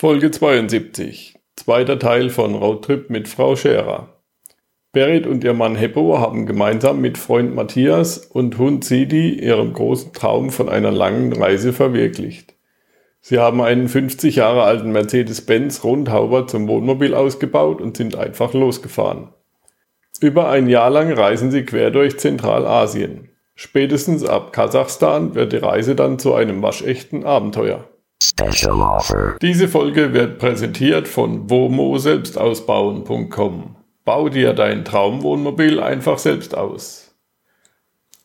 Folge 72. Zweiter Teil von Roadtrip mit Frau Scherer. Berit und ihr Mann Heppo haben gemeinsam mit Freund Matthias und Hund Sidi ihren großen Traum von einer langen Reise verwirklicht. Sie haben einen 50 Jahre alten Mercedes-Benz Rundhauber zum Wohnmobil ausgebaut und sind einfach losgefahren. Über ein Jahr lang reisen sie quer durch Zentralasien. Spätestens ab Kasachstan wird die Reise dann zu einem waschechten Abenteuer. Special Offer. Diese Folge wird präsentiert von womo-selbstausbauen.com. Bau dir dein Traumwohnmobil einfach selbst aus.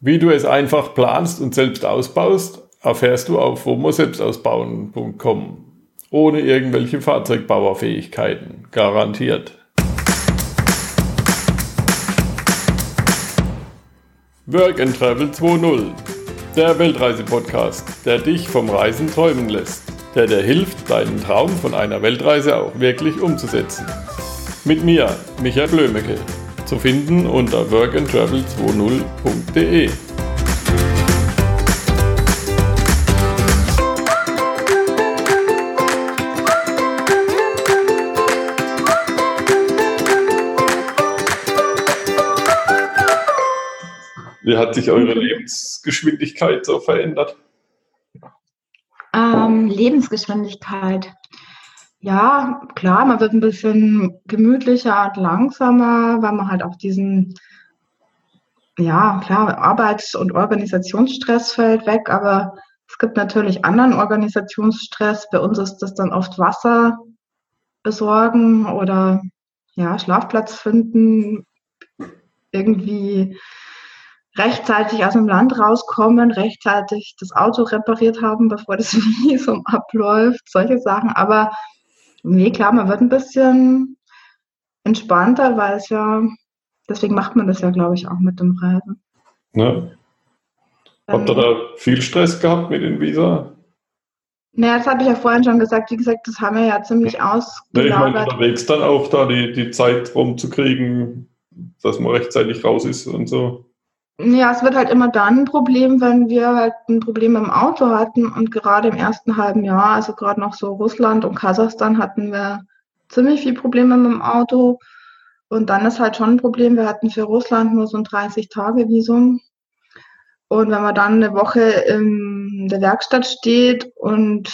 Wie du es einfach planst und selbst ausbaust, erfährst du auf womo-selbstausbauen.com. Ohne irgendwelche Fahrzeugbauerfähigkeiten. Garantiert. Work and Travel 2.0 der Weltreise-Podcast, der dich vom Reisen träumen lässt, der dir hilft, deinen Traum von einer Weltreise auch wirklich umzusetzen. Mit mir, Michael Blömecke, zu finden unter workandtravel20.de. Wie hat sich eure Lebensgeschwindigkeit so verändert? Ähm, Lebensgeschwindigkeit. Ja, klar, man wird ein bisschen gemütlicher und langsamer, weil man halt auch diesen, ja, klar, Arbeits- und Organisationsstress fällt weg, aber es gibt natürlich anderen Organisationsstress. Bei uns ist das dann oft Wasser besorgen oder ja, Schlafplatz finden, irgendwie rechtzeitig aus dem Land rauskommen, rechtzeitig das Auto repariert haben, bevor das Visum abläuft, solche Sachen. Aber nee, klar, man wird ein bisschen entspannter, weil es ja, deswegen macht man das ja, glaube ich, auch mit dem Reisen. Ja. Habt ihr da viel Stress gehabt mit den Visa? Naja, das habe ich ja vorhin schon gesagt. Wie gesagt, das haben wir ja ziemlich ausgelagert. Nee, ich meine, unterwegs dann auch da die, die Zeit rumzukriegen, dass man rechtzeitig raus ist und so. Ja, es wird halt immer dann ein Problem, wenn wir halt ein Problem im Auto hatten und gerade im ersten halben Jahr, also gerade noch so Russland und Kasachstan, hatten wir ziemlich viel Probleme mit dem Auto. Und dann ist halt schon ein Problem, wir hatten für Russland nur so ein 30-Tage-Visum. Und wenn man dann eine Woche in der Werkstatt steht und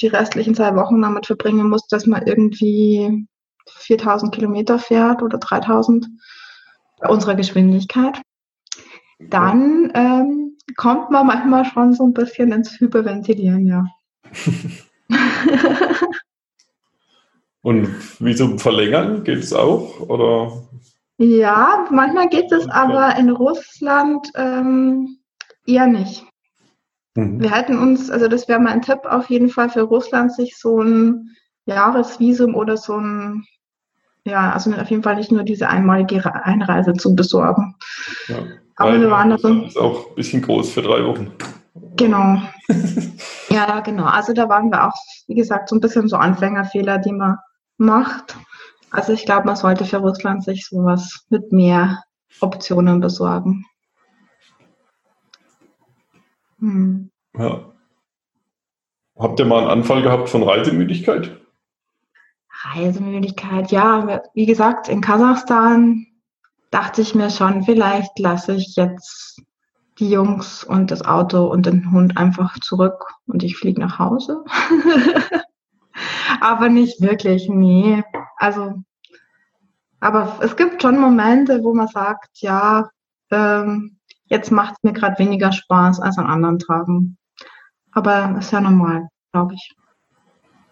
die restlichen zwei Wochen damit verbringen muss, dass man irgendwie 4000 Kilometer fährt oder 3000 bei unserer Geschwindigkeit, dann ähm, kommt man manchmal schon so ein bisschen ins Hyperventilieren, ja. Und wie zum Verlängern geht es auch? Oder? Ja, manchmal geht es aber in Russland ähm, eher nicht. Mhm. Wir hätten uns, also das wäre mal ein Tipp auf jeden Fall für Russland, sich so ein Jahresvisum oder so ein, ja, also auf jeden Fall nicht nur diese einmalige Einreise zu besorgen. Ja. Aber wir waren da so. Ist auch ein bisschen groß für drei Wochen. Genau. ja, genau. Also da waren wir auch, wie gesagt, so ein bisschen so Anfängerfehler, die man macht. Also ich glaube, man sollte für Russland sich sowas mit mehr Optionen besorgen. Hm. Ja. Habt ihr mal einen Anfall gehabt von Reisemüdigkeit? Reisemüdigkeit, ja. Wie gesagt, in Kasachstan dachte ich mir schon, vielleicht lasse ich jetzt die Jungs und das Auto und den Hund einfach zurück und ich fliege nach Hause. aber nicht wirklich, nee. Also, aber es gibt schon Momente, wo man sagt, ja, ähm, jetzt macht es mir gerade weniger Spaß als an anderen Tagen. Aber ist ja normal, glaube ich.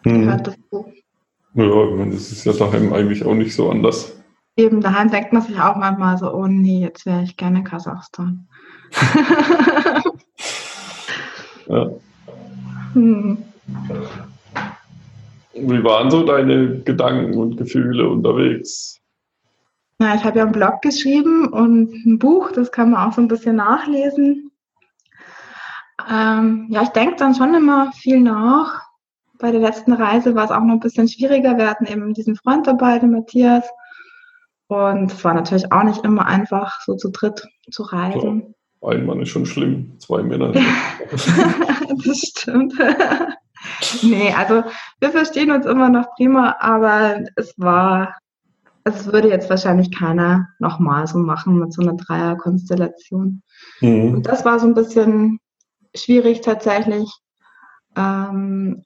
Hm. Gehört dazu. Ja, ich meine, das ist ja daheim eigentlich auch nicht so anders eben daheim denkt man sich auch manchmal so, oh nee, jetzt wäre ich gerne Kasachstan. ja. Hm. Wie waren so deine Gedanken und Gefühle unterwegs? Na, ich habe ja einen Blog geschrieben und ein Buch, das kann man auch so ein bisschen nachlesen. Ähm, ja, ich denke dann schon immer viel nach. Bei der letzten Reise war es auch noch ein bisschen schwieriger. Wir hatten eben diesen Freund dabei, den Matthias. Und es war natürlich auch nicht immer einfach, so zu dritt zu reisen. Klar. Ein Mann ist schon schlimm, zwei Männer. das stimmt. nee, also wir verstehen uns immer noch prima, aber es war, es würde jetzt wahrscheinlich keiner nochmal so machen mit so einer Dreierkonstellation. Mhm. Und das war so ein bisschen schwierig tatsächlich. Ähm,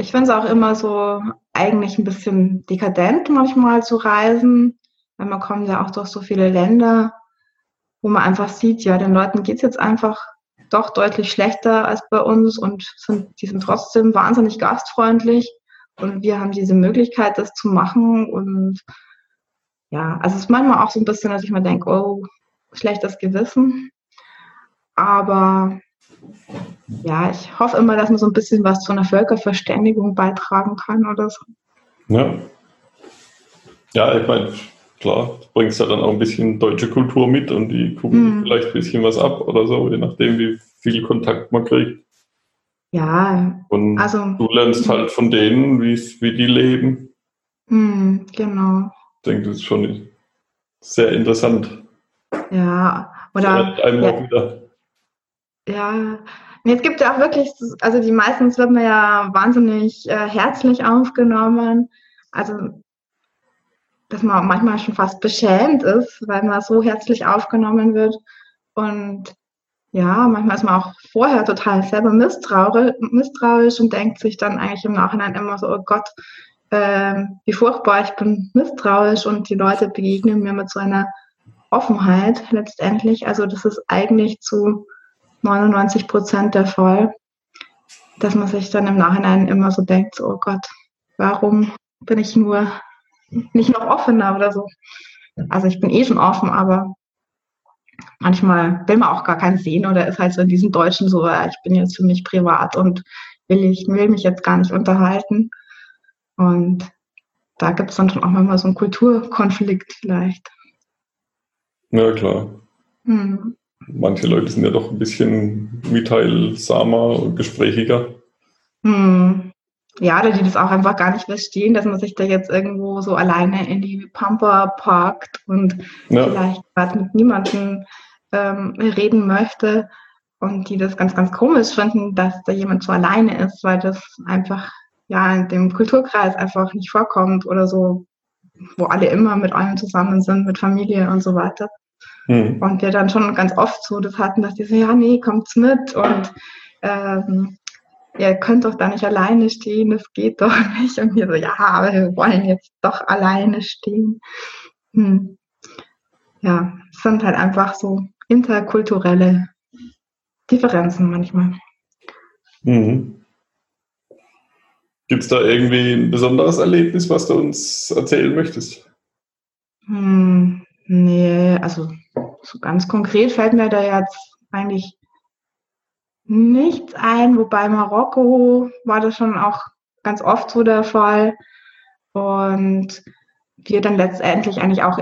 ich finde es auch immer so eigentlich ein bisschen dekadent manchmal zu reisen, weil man kommt ja auch durch so viele Länder, wo man einfach sieht, ja, den Leuten geht es jetzt einfach doch deutlich schlechter als bei uns und sind, die sind trotzdem wahnsinnig gastfreundlich und wir haben diese Möglichkeit, das zu machen und ja, also es ist manchmal auch so ein bisschen, dass ich mir denke, oh, schlechtes Gewissen, aber ja, ich hoffe immer, dass man so ein bisschen was zu einer Völkerverständigung beitragen kann oder so. Ja. Ja, ich meine, klar, du bringst ja dann auch ein bisschen deutsche Kultur mit und die gucken mm. vielleicht ein bisschen was ab oder so, je nachdem, wie viel Kontakt man kriegt. Ja, und also du lernst halt von denen, wie die leben. Mm, genau. Ich denke, das ist schon sehr interessant. Ja, oder. Einem ja, auch wieder. Ja, Nee, es gibt ja auch wirklich, also die meistens wird man ja wahnsinnig äh, herzlich aufgenommen. Also, dass man manchmal schon fast beschämt ist, weil man so herzlich aufgenommen wird. Und ja, manchmal ist man auch vorher total selber misstrauisch, und denkt sich dann eigentlich im Nachhinein immer so, oh Gott, äh, wie furchtbar, ich bin misstrauisch und die Leute begegnen mir mit so einer Offenheit letztendlich. Also das ist eigentlich zu 99 Prozent der Fall, dass man sich dann im Nachhinein immer so denkt, so, oh Gott, warum bin ich nur nicht noch offener oder so. Also ich bin eh schon offen, aber manchmal will man auch gar keinen sehen oder ist halt so in diesem Deutschen so, ich bin jetzt für mich privat und will ich will mich jetzt gar nicht unterhalten. Und da gibt es dann schon auch mal so einen Kulturkonflikt vielleicht. Ja, klar. Hm manche Leute sind ja doch ein bisschen mitteilsamer und gesprächiger. Hm. Ja, oder die das auch einfach gar nicht verstehen, dass man sich da jetzt irgendwo so alleine in die Pampa parkt und ja. vielleicht gerade mit niemandem ähm, reden möchte und die das ganz, ganz komisch finden, dass da jemand so alleine ist, weil das einfach ja in dem Kulturkreis einfach nicht vorkommt oder so, wo alle immer mit einem zusammen sind, mit Familie und so weiter. Mhm. Und wir dann schon ganz oft so das hatten, dass die so, ja, nee, kommt's mit und ähm, ihr könnt doch da nicht alleine stehen, das geht doch nicht. Und wir so, ja, aber wir wollen jetzt doch alleine stehen. Hm. Ja, es sind halt einfach so interkulturelle Differenzen manchmal. Mhm. Gibt es da irgendwie ein besonderes Erlebnis, was du uns erzählen möchtest? Hm, nee, also so ganz konkret fällt mir da jetzt eigentlich nichts ein, wobei Marokko war das schon auch ganz oft so der Fall. Und wir dann letztendlich eigentlich auch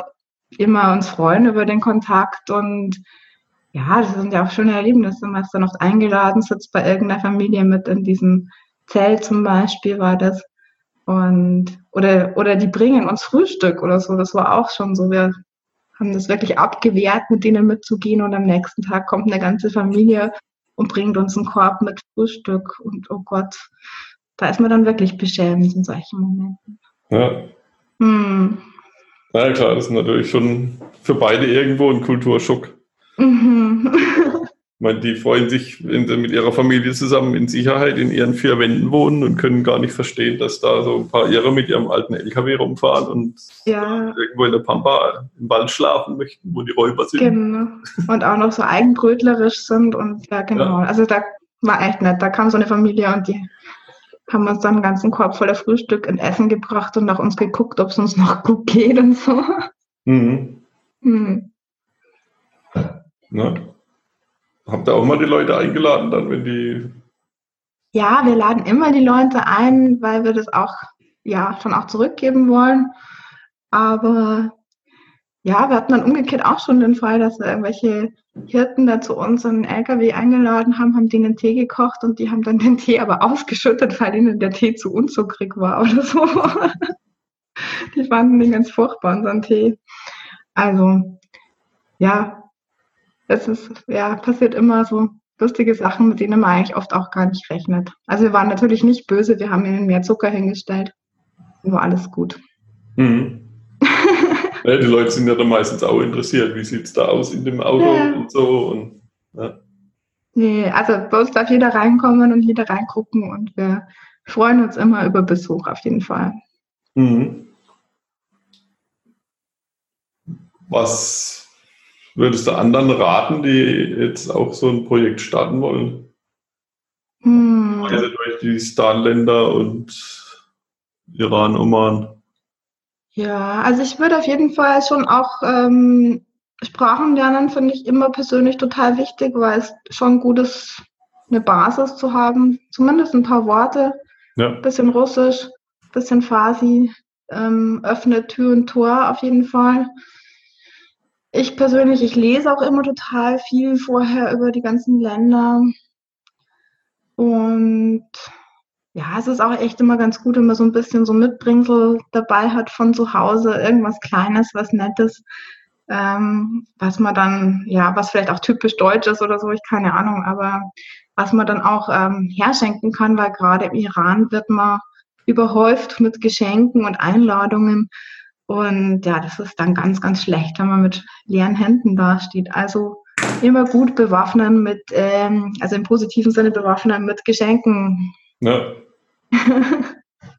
immer uns freuen über den Kontakt und ja, das sind ja auch schöne Erlebnisse. Man ist dann oft eingeladen, sitzt bei irgendeiner Familie mit in diesem Zelt zum Beispiel war das. Und, oder, oder die bringen uns Frühstück oder so. Das war auch schon so. Wir haben das wirklich abgewehrt, mit denen mitzugehen und am nächsten Tag kommt eine ganze Familie und bringt uns einen Korb mit Frühstück und oh Gott, da ist man dann wirklich beschämt in solchen Momenten. Ja. Hm. Na ja, klar, das ist natürlich schon für beide irgendwo ein Kulturschock. Mhm. Meine, die freuen sich in, mit ihrer Familie zusammen in Sicherheit in ihren vier Wänden wohnen und können gar nicht verstehen, dass da so ein paar Irre mit ihrem alten LKW rumfahren und ja. irgendwo in der Pampa im Wald schlafen möchten, wo die Räuber sind. Genau. Und auch noch so eigenbrötlerisch sind und ja, genau. Ja. Also da war echt nett. Da kam so eine Familie und die haben uns dann einen ganzen Korb voller Frühstück und Essen gebracht und nach uns geguckt, ob es uns noch gut geht und so. Mhm. Mhm. Na, Habt ihr auch mal die Leute eingeladen, dann, wenn die. Ja, wir laden immer die Leute ein, weil wir das auch, ja, schon auch zurückgeben wollen. Aber ja, wir hatten dann umgekehrt auch schon den Fall, dass irgendwelche Hirten da zu uns in den LKW eingeladen haben, haben denen Tee gekocht und die haben dann den Tee aber ausgeschüttet, weil ihnen der Tee zu unzuckrig war oder so. die fanden den ganz furchtbar, unseren Tee. Also, ja, es ist, ja, passiert immer so lustige Sachen, mit denen man eigentlich oft auch gar nicht rechnet. Also wir waren natürlich nicht böse, wir haben ihnen mehr Zucker hingestellt. War alles gut. Mhm. ja, die Leute sind ja dann meistens auch interessiert, wie sieht es da aus in dem Auto ja. und so. Und, ja. Nee, also bei uns darf jeder reinkommen und jeder reingucken und wir freuen uns immer über Besuch auf jeden Fall. Mhm. Was würdest du anderen raten, die jetzt auch so ein Projekt starten wollen? Hm. Also durch die Star-Länder und Iran, Oman. Ja, also ich würde auf jeden Fall schon auch ähm, Sprachen lernen, finde ich immer persönlich total wichtig, weil es schon gut ist, eine Basis zu haben. Zumindest ein paar Worte. Ja. Bisschen Russisch, bisschen Farsi, ähm, öffnet Tür und Tor auf jeden Fall. Ich persönlich, ich lese auch immer total viel vorher über die ganzen Länder. Und ja, es ist auch echt immer ganz gut, wenn man so ein bisschen so Mitbringsel dabei hat von zu Hause, irgendwas Kleines, was Nettes, ähm, was man dann, ja, was vielleicht auch typisch deutsch ist oder so, ich keine Ahnung, aber was man dann auch ähm, herschenken kann, weil gerade im Iran wird man überhäuft mit Geschenken und Einladungen. Und ja, das ist dann ganz, ganz schlecht, wenn man mit leeren Händen dasteht. Also immer gut bewaffnen mit, ähm, also im positiven Sinne bewaffnen mit Geschenken. Ja.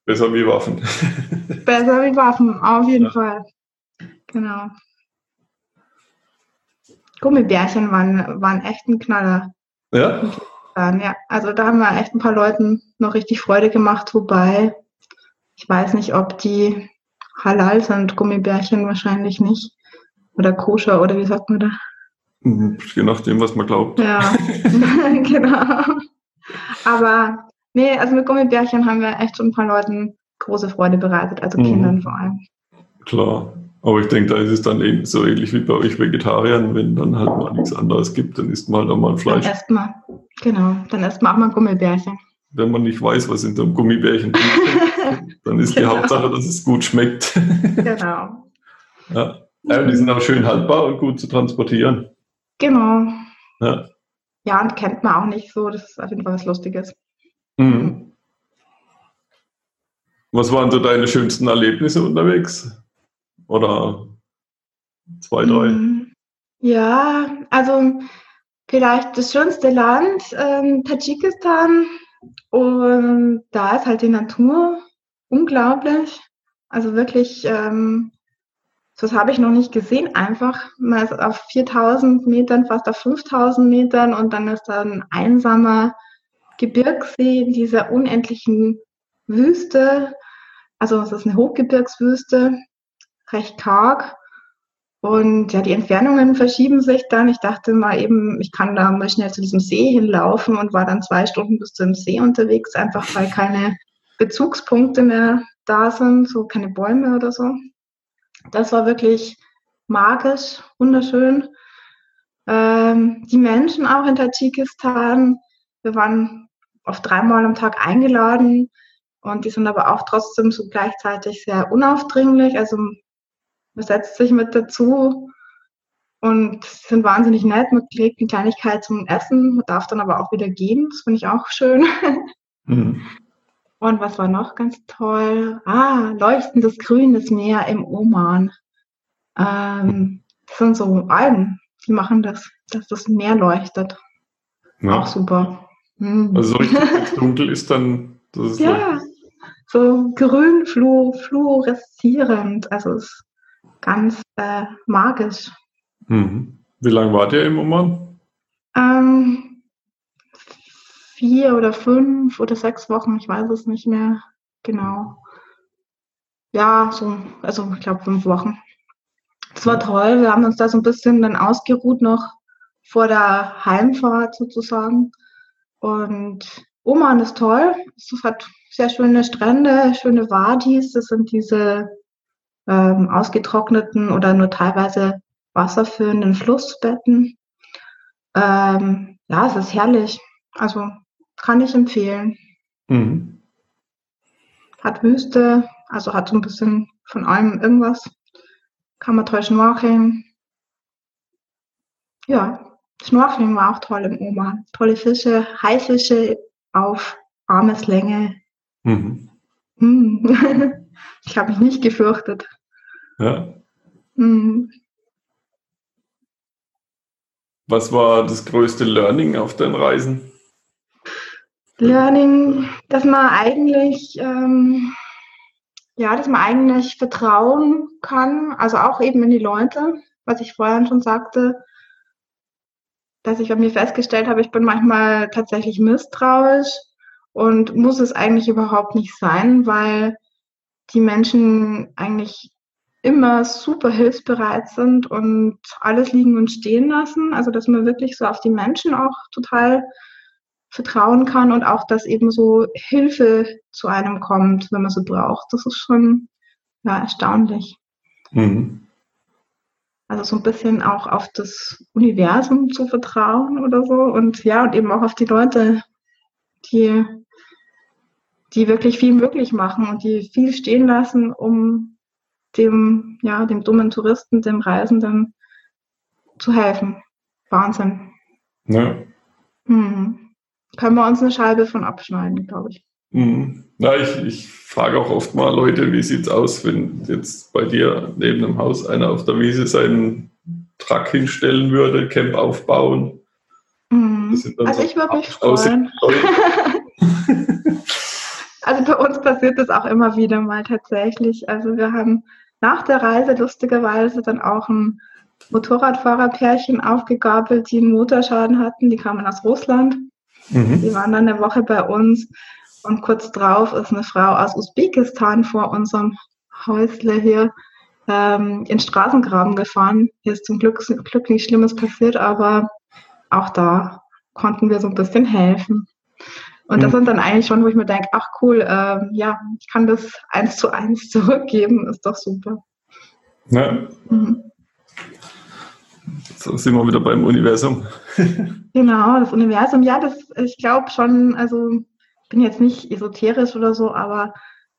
Besser wie Waffen. Besser wie Waffen, auf jeden ja. Fall. Genau. Gummibärchen waren, waren echt ein Knaller. Ja? Ja, also da haben wir echt ein paar Leuten noch richtig Freude gemacht, wobei ich weiß nicht, ob die halal sind, Gummibärchen wahrscheinlich nicht. Oder koscher, oder wie sagt man da? Mhm, je nachdem, was man glaubt. Ja, genau. Aber nee, also mit Gummibärchen haben wir echt schon ein paar Leuten große Freude bereitet, also mhm. Kindern vor allem. Klar. Aber ich denke, da ist es dann eben so ähnlich wie bei euch Vegetariern, wenn dann halt mal nichts anderes gibt, dann isst man halt auch mal Fleisch. Dann isst man, genau, dann isst man auch mal Gummibärchen. Wenn man nicht weiß, was in dem Gummibärchen drin dann ist genau. die Hauptsache, dass es gut schmeckt. genau. Ja. ja, die sind auch schön haltbar und gut zu transportieren. Genau. Ja. ja, und kennt man auch nicht so, das ist auf jeden Fall was Lustiges. Mhm. Was waren so deine schönsten Erlebnisse unterwegs? Oder zwei, drei? Mm, ja, also vielleicht das schönste Land, ähm, Tadschikistan. Und da ist halt die Natur unglaublich. Also wirklich, ähm, das habe ich noch nicht gesehen. Einfach, ist auf 4000 Metern, fast auf 5000 Metern und dann ist da ein einsamer Gebirgssee in dieser unendlichen Wüste. Also es ist eine Hochgebirgswüste recht karg. Und ja, die Entfernungen verschieben sich dann. Ich dachte mal eben, ich kann da mal schnell zu diesem See hinlaufen und war dann zwei Stunden bis zum See unterwegs, einfach weil keine Bezugspunkte mehr da sind, so keine Bäume oder so. Das war wirklich magisch, wunderschön. Ähm, die Menschen auch in Tadschikistan, wir waren oft dreimal am Tag eingeladen und die sind aber auch trotzdem so gleichzeitig sehr unaufdringlich. Also man setzt sich mit dazu und sind wahnsinnig nett. Man kriegt eine Kleinigkeit zum Essen, man darf dann aber auch wieder gehen. Das finde ich auch schön. Mhm. Und was war noch ganz toll? Ah, leuchtendes grünes Meer im Oman. Ähm, das sind so Algen, die machen das, dass das Meer leuchtet. Ja. Auch super. Mhm. Also so richtig dunkel ist dann. Das ist ja, so grün fluoreszierend. Also es ganz äh, magisch. Mhm. Wie lange wart ihr im Oman? Ähm, vier oder fünf oder sechs Wochen, ich weiß es nicht mehr genau. Ja, so, also ich glaube fünf Wochen. Es war toll, wir haben uns da so ein bisschen dann ausgeruht noch vor der Heimfahrt sozusagen. Und Oman ist toll. Es hat sehr schöne Strände, schöne Wadis. Das sind diese ähm, ausgetrockneten oder nur teilweise wasserführenden Flussbetten. Ähm, ja, es ist herrlich. Also kann ich empfehlen. Mhm. Hat Wüste, also hat so ein bisschen von allem irgendwas. Kann man toll schnorcheln. Ja, Schnorcheln war auch toll im Oman. Tolle Fische, Haifische auf Armeslänge. Mhm. Hm. Ich habe mich nicht gefürchtet. Ja. Mhm. Was war das größte Learning auf den Reisen? Learning, dass man eigentlich, ähm, ja, dass man eigentlich vertrauen kann, also auch eben in die Leute, was ich vorhin schon sagte, dass ich bei mir festgestellt habe, ich bin manchmal tatsächlich misstrauisch und muss es eigentlich überhaupt nicht sein, weil die Menschen eigentlich immer super hilfsbereit sind und alles liegen und stehen lassen. Also dass man wirklich so auf die Menschen auch total vertrauen kann und auch, dass eben so Hilfe zu einem kommt, wenn man sie braucht. Das ist schon ja, erstaunlich. Mhm. Also so ein bisschen auch auf das Universum zu vertrauen oder so und ja, und eben auch auf die Leute, die, die wirklich viel möglich machen und die viel stehen lassen, um dem, ja, dem dummen Touristen, dem Reisenden zu helfen. Wahnsinn. Ja. Mhm. Können wir uns eine Scheibe von abschneiden, glaube ich. Mhm. Na, ich, ich frage auch oft mal Leute, wie sieht es aus, wenn jetzt bei dir neben dem Haus einer auf der Wiese seinen Truck hinstellen würde, Camp aufbauen. Mhm. Also so ich würde mich freuen. also bei uns passiert das auch immer wieder mal tatsächlich. Also wir haben nach der Reise lustigerweise dann auch ein Motorradfahrerpärchen aufgegabelt, die einen Motorschaden hatten. Die kamen aus Russland. Mhm. Die waren dann eine Woche bei uns und kurz drauf ist eine Frau aus Usbekistan vor unserem Häusle hier ähm, in Straßengraben gefahren. Hier ist zum Glück, Glück nichts Schlimmes passiert, aber auch da konnten wir so ein bisschen helfen. Und mhm. das sind dann eigentlich schon, wo ich mir denke, ach cool, äh, ja, ich kann das eins zu eins zurückgeben, ist doch super. Ja. Mhm. So sind wir wieder beim Universum. genau, das Universum, ja, das, ich glaube schon, also ich bin jetzt nicht esoterisch oder so, aber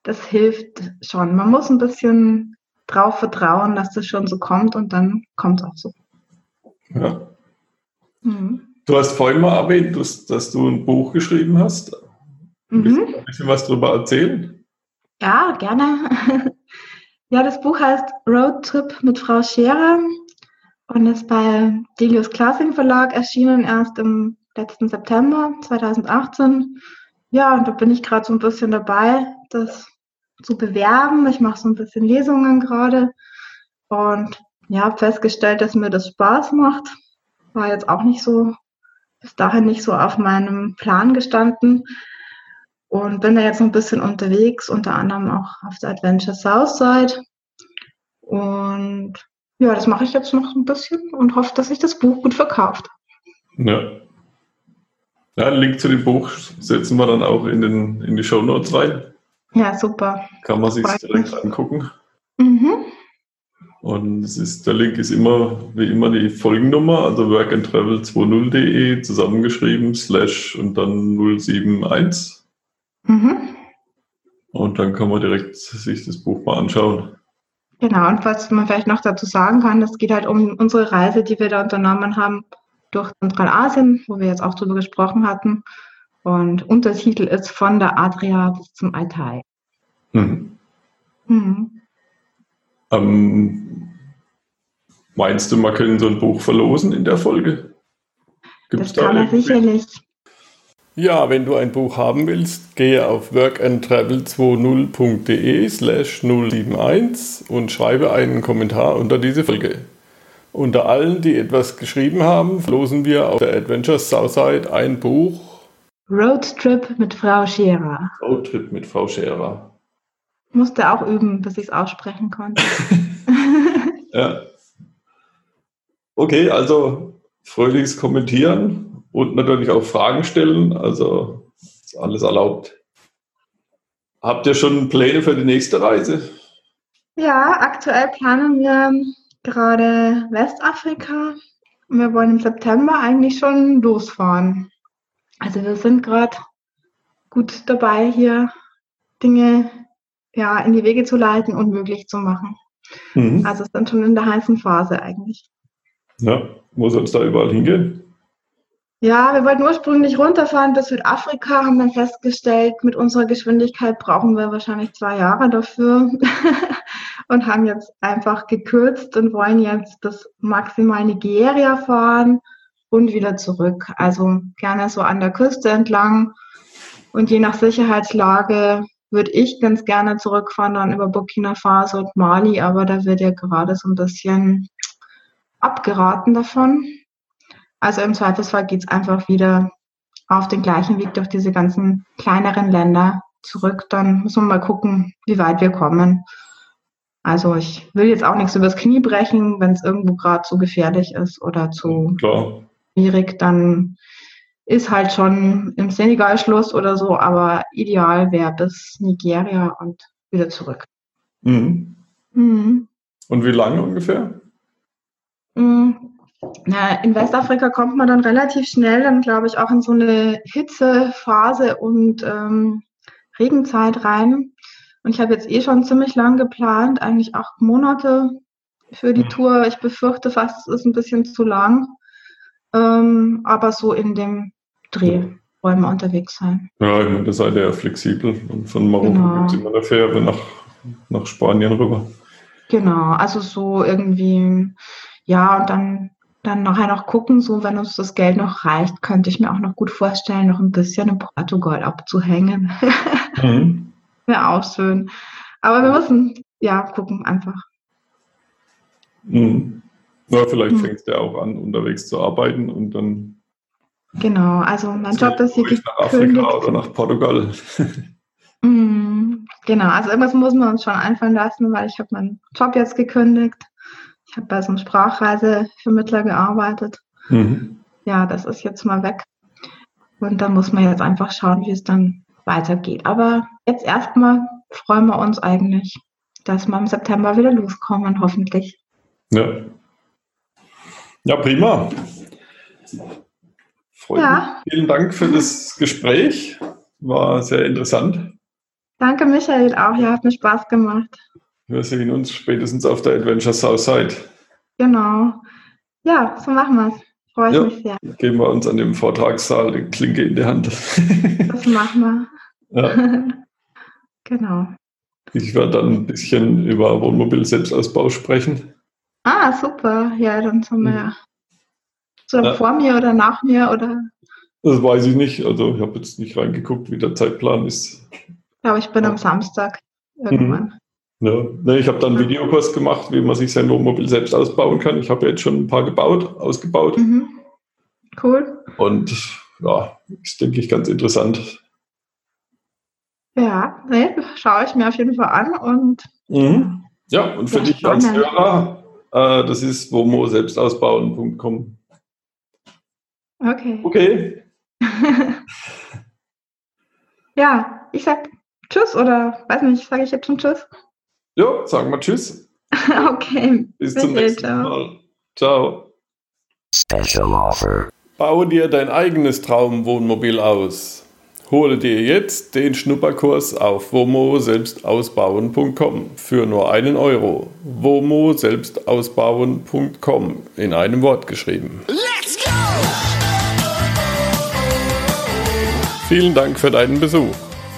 das hilft schon. Man muss ein bisschen drauf vertrauen, dass das schon so kommt und dann kommt es auch so. Ja. Mhm. Du hast vorhin mal erwähnt, dass, dass, du ein Buch geschrieben hast. Mhm. Ein bisschen was darüber erzählen? Ja, gerne. ja, das Buch heißt Road Trip mit Frau Scherer und ist bei Delius Classing Verlag erschienen, erst im letzten September 2018. Ja, und da bin ich gerade so ein bisschen dabei, das zu bewerben. Ich mache so ein bisschen Lesungen gerade und ja, habe festgestellt, dass mir das Spaß macht. War jetzt auch nicht so, bis dahin nicht so auf meinem Plan gestanden und bin da jetzt noch ein bisschen unterwegs, unter anderem auch auf der Adventure Southside. Und ja, das mache ich jetzt noch ein bisschen und hoffe, dass sich das Buch gut verkauft. Ja. Ja, einen Link zu dem Buch setzen wir dann auch in, den, in die Show Notes rein. Ja, super. Kann man sich direkt angucken. Mhm. Und es ist, der Link ist immer, wie immer, die Folgennummer, also workandtravel20.de zusammengeschrieben, slash und dann 071. Mhm. Und dann kann man direkt sich das Buch mal anschauen. Genau, und was man vielleicht noch dazu sagen kann, es geht halt um unsere Reise, die wir da unternommen haben durch Zentralasien, wo wir jetzt auch drüber gesprochen hatten. Und Untertitel ist von der Adria bis zum Altai. Mhm. Mhm. Ähm, meinst du, man könnte so ein Buch verlosen in der Folge? Gibt's das kann man sicherlich. Ja, wenn du ein Buch haben willst, gehe auf workandtravel20.de slash 071 und schreibe einen Kommentar unter diese Folge. Unter allen, die etwas geschrieben haben, verlosen wir auf der Adventures Southside ein Buch. Roadtrip mit Frau Scherer. Roadtrip mit Frau Scherer. Musste auch üben, bis ich es aussprechen konnte. ja. Okay, also fröhliches Kommentieren und natürlich auch Fragen stellen. Also ist alles erlaubt. Habt ihr schon Pläne für die nächste Reise? Ja, aktuell planen wir gerade Westafrika. Wir wollen im September eigentlich schon losfahren. Also wir sind gerade gut dabei, hier Dinge ja, in die Wege zu leiten und möglich zu machen. Mhm. Also es ist dann schon in der heißen Phase eigentlich. Ja, wo soll es da überall hingehen? Ja, wir wollten ursprünglich runterfahren bis Südafrika, haben dann festgestellt, mit unserer Geschwindigkeit brauchen wir wahrscheinlich zwei Jahre dafür und haben jetzt einfach gekürzt und wollen jetzt bis maximal Nigeria fahren und wieder zurück. Also gerne so an der Küste entlang und je nach Sicherheitslage würde ich ganz gerne zurückfahren dann über Burkina Faso und Mali, aber da wird ja gerade so ein bisschen abgeraten davon. Also im Zweifelsfall geht es einfach wieder auf den gleichen Weg durch diese ganzen kleineren Länder zurück. Dann müssen wir mal gucken, wie weit wir kommen. Also ich will jetzt auch nichts übers Knie brechen, wenn es irgendwo gerade zu gefährlich ist oder zu Klar. schwierig, dann ist halt schon im Senegal Schluss oder so, aber ideal wäre bis Nigeria und wieder zurück. Mhm. Mhm. Und wie lange ungefähr? In Westafrika kommt man dann relativ schnell, dann glaube ich auch in so eine Hitzephase und ähm, Regenzeit rein. Und ich habe jetzt eh schon ziemlich lang geplant, eigentlich acht Monate für die mhm. Tour. Ich befürchte fast, es ist ein bisschen zu lang. Ähm, aber so in dem Dreh wollen wir unterwegs sein. Ja, ich meine, da seid ihr ja flexibel. Und von Marokko genau. gibt es immer eine Fähre nach, nach Spanien rüber. Genau, also so irgendwie, ja, und dann, dann nachher noch gucken, so wenn uns das Geld noch reicht, könnte ich mir auch noch gut vorstellen, noch ein bisschen in Portugal abzuhängen. Mhm. Wäre auch schön. Aber wir müssen, ja, gucken einfach. Mhm. Ja, vielleicht mhm. fängst du ja auch an, unterwegs zu arbeiten und dann. Genau, also mein Job ist hier. Nach Afrika oder nach Portugal. mhm. Genau, also irgendwas muss man uns schon einfallen lassen, weil ich habe meinen Job jetzt gekündigt. Ich habe bei so einem Sprachreisevermittler gearbeitet. Mhm. Ja, das ist jetzt mal weg. Und da muss man jetzt einfach schauen, wie es dann weitergeht. Aber jetzt erstmal freuen wir uns eigentlich, dass wir im September wieder loskommen, hoffentlich. Ja. Ja, prima. Freut ja. Vielen Dank für das Gespräch. War sehr interessant. Danke, Michael, auch. Ja, hat mir Spaß gemacht. Wir sehen uns spätestens auf der Adventure Southside. Genau. Ja, so machen wir es. Freue ich ja, mich sehr. Geben wir uns an dem Vortragssaal die Klinke in die Hand. Das machen wir. Ja. genau. Ich werde dann ein bisschen über Wohnmobil-Selbstausbau sprechen. Ah, super. Ja, dann sind wir ja. So ja. vor mir oder nach mir oder? Das weiß ich nicht. Also ich habe jetzt nicht reingeguckt, wie der Zeitplan ist. Ich glaube, ich bin ja. am Samstag irgendwann. Ja, ne, ich habe dann einen Videokurs gemacht, wie man sich sein Wohnmobil selbst ausbauen kann. Ich habe jetzt schon ein paar gebaut, ausgebaut. Mhm. Cool. Und ja, ist, denke ich, ganz interessant. Ja, ne, schaue ich mir auf jeden Fall an und. Mhm. Ja, und für ja, dich als Hörer, äh, das ist womo-selbstausbauen.com. Okay. Okay. ja, ich sag Tschüss oder weiß nicht, sage ich jetzt schon Tschüss? Ja, sagen wir Tschüss. okay. Bis, Bis zum nächsten ciao. Mal. Ciao. Special Offer. Baue dir dein eigenes Traumwohnmobil aus. Hole dir jetzt den Schnupperkurs auf womo-selbstausbauen.com für nur einen Euro. womo-selbstausbauen.com in einem Wort geschrieben. Let's go! Vielen Dank für deinen Besuch.